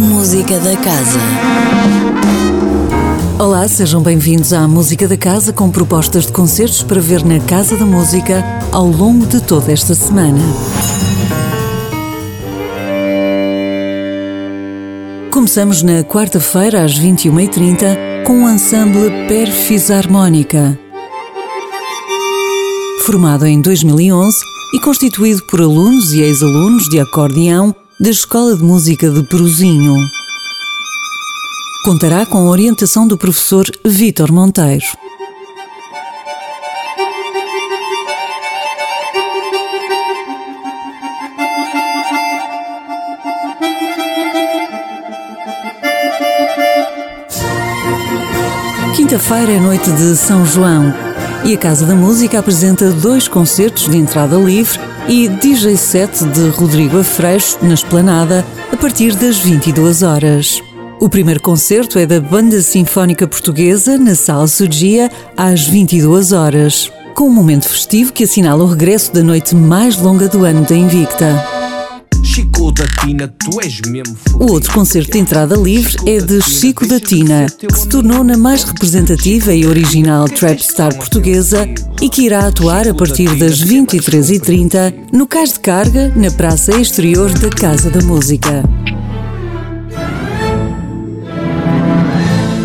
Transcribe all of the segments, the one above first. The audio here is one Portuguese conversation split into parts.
Música da Casa. Olá, sejam bem-vindos à Música da Casa com propostas de concertos para ver na Casa da Música ao longo de toda esta semana. Começamos na quarta-feira às 21h30 com o ensemble Perfisarmónica. Formado em 2011 e constituído por alunos e ex-alunos de acordeão da Escola de Música de Peruzinho. Contará com a orientação do professor Vítor Monteiro. Quinta-feira é noite de São João e a Casa da Música apresenta dois concertos de entrada livre e DJ set de Rodrigo Afreixo na Esplanada a partir das 22 horas. O primeiro concerto é da Banda Sinfónica Portuguesa na Sala Sugia às 22 horas, com um momento festivo que assinala o regresso da noite mais longa do ano da Invicta. Tu és mesmo O outro concerto de entrada livre é de Chico da Tina, que se tornou na mais representativa e original trap star portuguesa e que irá atuar a partir das 23h30 no Cais de Carga, na praça exterior da Casa da Música.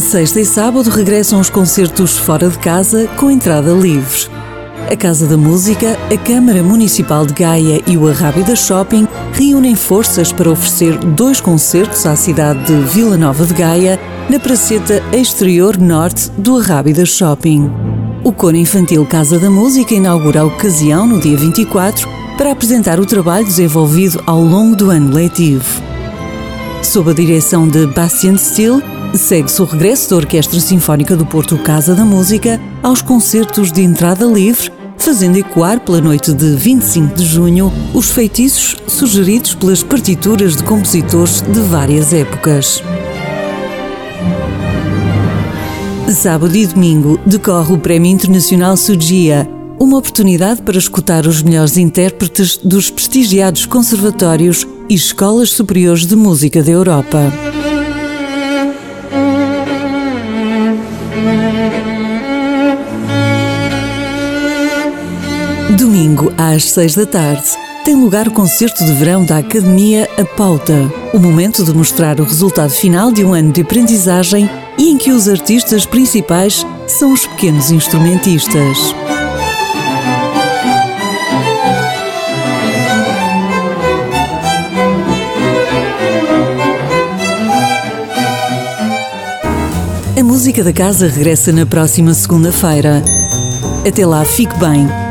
Sexta e sábado regressam os concertos fora de casa com entrada livre. A Casa da Música, a Câmara Municipal de Gaia e o Arrábida Shopping reúnem forças para oferecer dois concertos à cidade de Vila Nova de Gaia, na praceta exterior norte do Arrábida Shopping. O coro infantil Casa da Música inaugura a ocasião no dia 24 para apresentar o trabalho desenvolvido ao longo do ano letivo. Sob a direção de Bastian Steele, segue-se o regresso da Orquestra Sinfónica do Porto Casa da Música aos concertos de entrada livre, fazendo ecoar pela noite de 25 de junho os feitiços sugeridos pelas partituras de compositores de várias épocas. Sábado e domingo decorre o Prémio Internacional Sugia, uma oportunidade para escutar os melhores intérpretes dos prestigiados conservatórios e escolas superiores de música da Europa. Domingo, às seis da tarde, tem lugar o concerto de verão da Academia A Pauta, o momento de mostrar o resultado final de um ano de aprendizagem e em que os artistas principais são os pequenos instrumentistas. A música da casa regressa na próxima segunda-feira. Até lá, fique bem,